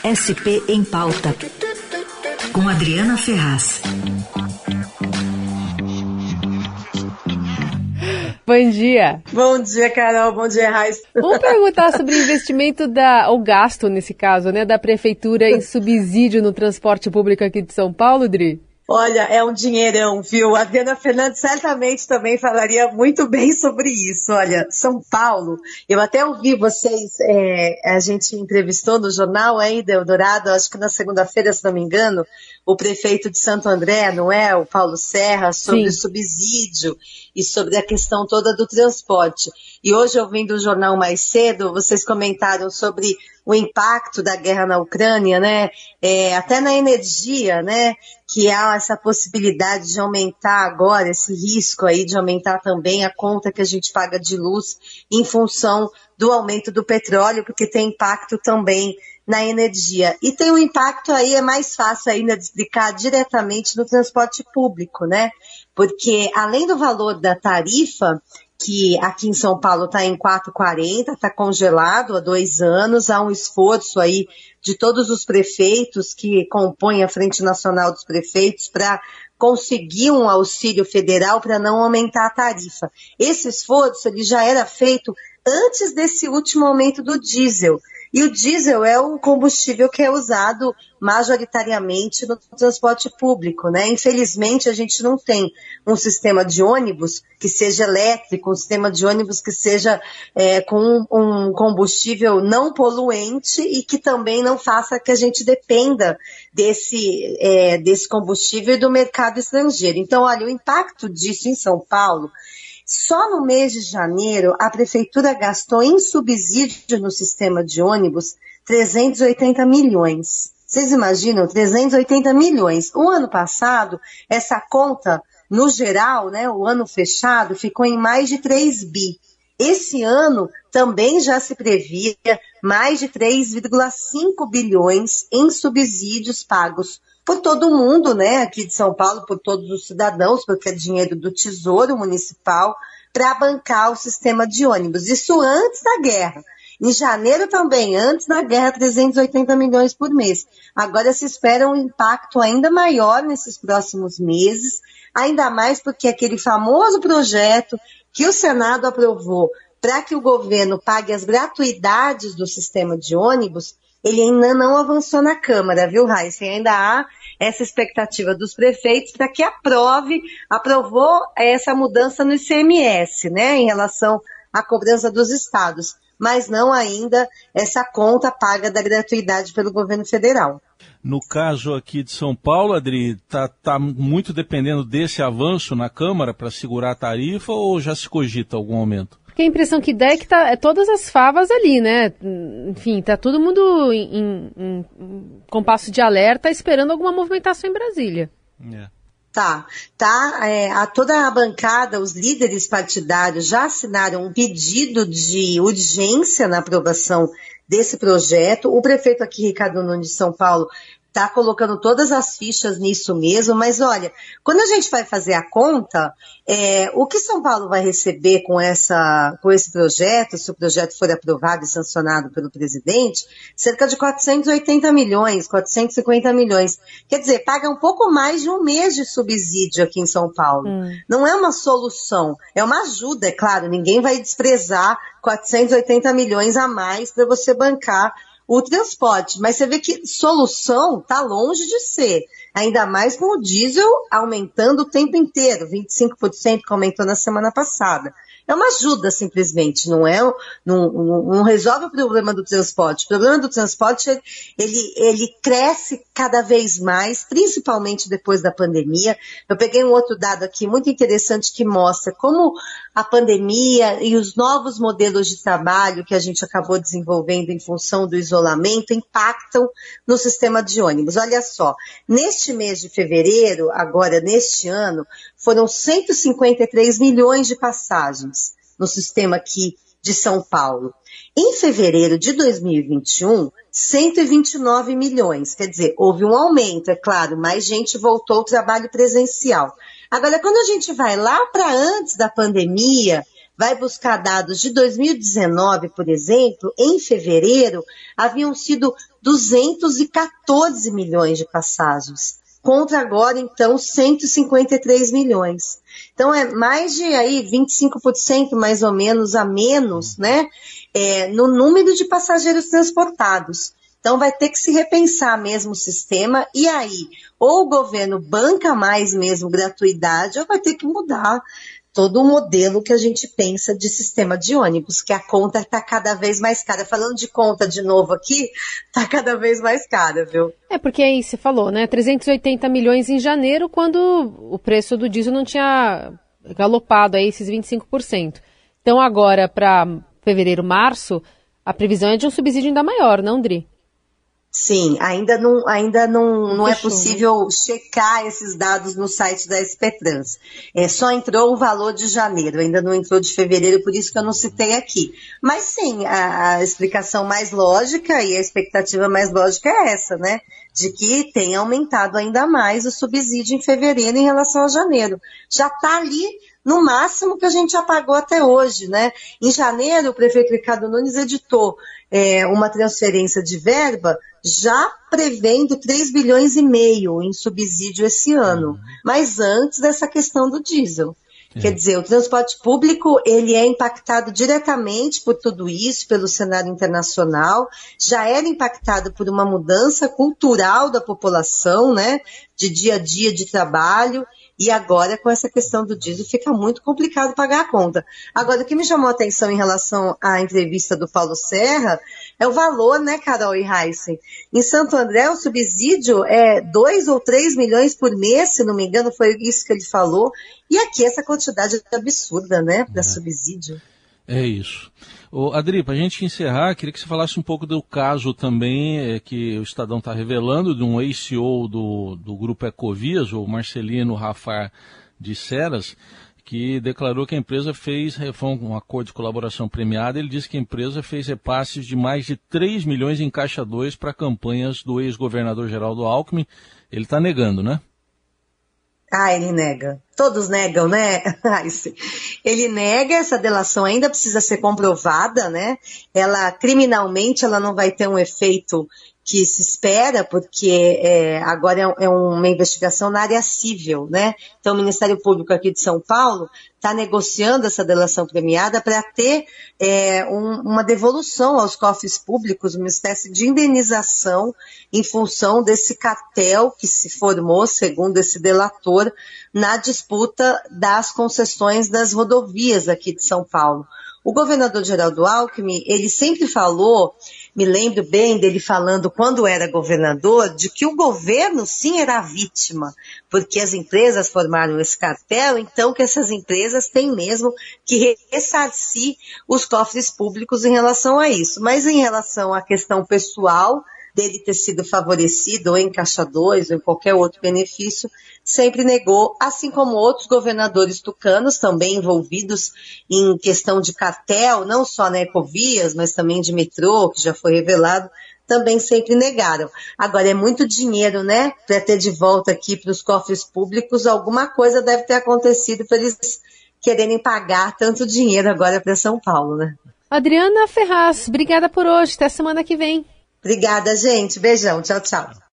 SP em Pauta, com Adriana Ferraz. Bom dia. Bom dia, Carol. Bom dia, Raiz. Vamos perguntar sobre o investimento da, o gasto nesse caso, né, da prefeitura em subsídio no transporte público aqui de São Paulo, Dri? Olha, é um dinheirão, viu? A Adriana Fernandes certamente também falaria muito bem sobre isso. Olha, São Paulo, eu até ouvi vocês, é, a gente entrevistou no jornal ainda, Eldorado, acho que na segunda-feira, se não me engano, o prefeito de Santo André, não é? O Paulo Serra, sobre Sim. o subsídio e sobre a questão toda do transporte. E hoje, ouvindo o jornal mais cedo, vocês comentaram sobre o impacto da guerra na Ucrânia, né? É, até na energia, né? Que há essa possibilidade de aumentar agora, esse risco aí de aumentar também a conta que a gente paga de luz em função do aumento do petróleo, porque tem impacto também na energia. E tem um impacto aí, é mais fácil ainda de explicar diretamente no transporte público, né? Porque além do valor da tarifa, que aqui em São Paulo está em 4,40, está congelado há dois anos, há um esforço aí de todos os prefeitos que compõem a Frente Nacional dos Prefeitos para conseguir um auxílio federal para não aumentar a tarifa. Esse esforço ele já era feito antes desse último aumento do diesel. E o diesel é o combustível que é usado majoritariamente no transporte público, né? Infelizmente, a gente não tem um sistema de ônibus que seja elétrico, um sistema de ônibus que seja é, com um combustível não poluente e que também não faça que a gente dependa desse, é, desse combustível do mercado estrangeiro. Então, olha, o impacto disso em São Paulo só no mês de janeiro, a prefeitura gastou em subsídio no sistema de ônibus 380 milhões. Vocês imaginam? 380 milhões. O ano passado, essa conta, no geral, né, o ano fechado, ficou em mais de 3 bi. Esse ano também já se previa mais de 3,5 bilhões em subsídios pagos por todo mundo, né, aqui de São Paulo, por todos os cidadãos, porque é dinheiro do Tesouro Municipal, para bancar o sistema de ônibus. Isso antes da guerra. Em janeiro também, antes da guerra, 380 milhões por mês. Agora se espera um impacto ainda maior nesses próximos meses, ainda mais porque aquele famoso projeto que o Senado aprovou para que o governo pague as gratuidades do sistema de ônibus, ele ainda não avançou na Câmara, viu, Raíssa? Ainda há essa expectativa dos prefeitos para que aprove, aprovou essa mudança no ICMS, né, em relação à cobrança dos estados, mas não ainda essa conta paga da gratuidade pelo governo federal. No caso aqui de São Paulo, Adri, está tá muito dependendo desse avanço na Câmara para segurar a tarifa ou já se cogita algum aumento? Porque a impressão que dá é que tá é todas as favas ali, né? Enfim, tá todo mundo em, em, em compasso de alerta esperando alguma movimentação em Brasília. É. Tá, tá. É, a toda a bancada, os líderes partidários já assinaram um pedido de urgência na aprovação desse projeto. O prefeito aqui, Ricardo Nunes de São Paulo, tá colocando todas as fichas nisso mesmo, mas olha, quando a gente vai fazer a conta, é, o que São Paulo vai receber com, essa, com esse projeto, se o projeto for aprovado e sancionado pelo presidente, cerca de 480 milhões, 450 milhões. Quer dizer, paga um pouco mais de um mês de subsídio aqui em São Paulo. Hum. Não é uma solução, é uma ajuda, é claro, ninguém vai desprezar 480 milhões a mais para você bancar o transporte. Mas você vê que solução está longe de ser. Ainda mais com o diesel aumentando o tempo inteiro, 25% que aumentou na semana passada. É uma ajuda simplesmente, não é? Não, não, não, resolve o problema do transporte. O problema do transporte, ele, ele cresce cada vez mais, principalmente depois da pandemia. Eu peguei um outro dado aqui muito interessante que mostra como a pandemia e os novos modelos de trabalho que a gente acabou desenvolvendo em função do isolamento impactam no sistema de ônibus. Olha só, neste mês de fevereiro, agora neste ano, foram 153 milhões de passagens no sistema aqui de São Paulo. Em fevereiro de 2021, 129 milhões. Quer dizer, houve um aumento, é claro, mais gente voltou ao trabalho presencial. Agora, quando a gente vai lá para antes da pandemia, vai buscar dados de 2019, por exemplo, em fevereiro haviam sido 214 milhões de passagens, contra agora então 153 milhões. Então é mais de aí 25% mais ou menos a menos, né, é, no número de passageiros transportados. Então vai ter que se repensar mesmo o sistema e aí ou o governo banca mais mesmo gratuidade ou vai ter que mudar todo o modelo que a gente pensa de sistema de ônibus, que a conta está cada vez mais cara. Falando de conta de novo aqui, está cada vez mais cara, viu? É, porque aí você falou, né? 380 milhões em janeiro, quando o preço do diesel não tinha galopado aí esses 25%. Então agora, para fevereiro, março, a previsão é de um subsídio ainda maior, não, Dri? Sim, ainda não, ainda não, não é possível checar esses dados no site da SP Trans. É, só entrou o valor de janeiro, ainda não entrou de fevereiro, por isso que eu não citei aqui. Mas sim, a, a explicação mais lógica e a expectativa mais lógica é essa, né? De que tem aumentado ainda mais o subsídio em fevereiro em relação a janeiro. Já está ali no máximo que a gente apagou até hoje, né? Em janeiro, o prefeito Ricardo Nunes editou é, uma transferência de verba já prevendo 3 bilhões e meio em subsídio esse ano, uhum. mas antes dessa questão do diesel. É. Quer dizer, o transporte público ele é impactado diretamente por tudo isso, pelo cenário internacional, já era impactado por uma mudança cultural da população, né, de dia a dia de trabalho, e agora, com essa questão do diesel, fica muito complicado pagar a conta. Agora, o que me chamou a atenção em relação à entrevista do Paulo Serra é o valor, né, Carol e Heisen? Em Santo André, o subsídio é 2 ou 3 milhões por mês, se não me engano, foi isso que ele falou. E aqui essa quantidade absurda, né, para é. subsídio. É isso. Ô, Adri, para a gente encerrar, queria que você falasse um pouco do caso também é, que o Estadão está revelando de um ex-CEO do, do grupo Ecovias, o Marcelino Rafar de Ceras, que declarou que a empresa fez, foi um acordo de colaboração premiada, ele disse que a empresa fez repasses de mais de 3 milhões em caixa 2 para campanhas do ex-governador Geraldo Alckmin. Ele está negando, né? Ah, ele nega. Todos negam, né? ele nega, essa delação ainda precisa ser comprovada, né? Ela, criminalmente, ela não vai ter um efeito que se espera, porque é, agora é, é, uma investigação na área civil, né? Então, o Ministério Público aqui de São Paulo está negociando essa delação premiada para ter é, um, uma devolução aos cofres públicos, uma espécie de indenização em função desse cartel que se formou, segundo esse delator, na disputa das concessões das rodovias aqui de São Paulo. O governador Geraldo Alckmin, ele sempre falou me lembro bem dele falando, quando era governador, de que o governo sim era a vítima, porque as empresas formaram esse cartel, então que essas empresas têm mesmo que ressarcir os cofres públicos em relação a isso. Mas em relação à questão pessoal, dele ter sido favorecido ou em Caixa 2 ou em qualquer outro benefício, sempre negou, assim como outros governadores tucanos também envolvidos em questão de cartel, não só na Ecovias, mas também de metrô, que já foi revelado, também sempre negaram. Agora é muito dinheiro, né? Para ter de volta aqui para os cofres públicos, alguma coisa deve ter acontecido para eles quererem pagar tanto dinheiro agora para São Paulo, né? Adriana Ferraz, obrigada por hoje. Até semana que vem. Obrigada, gente. Beijão. Tchau, tchau.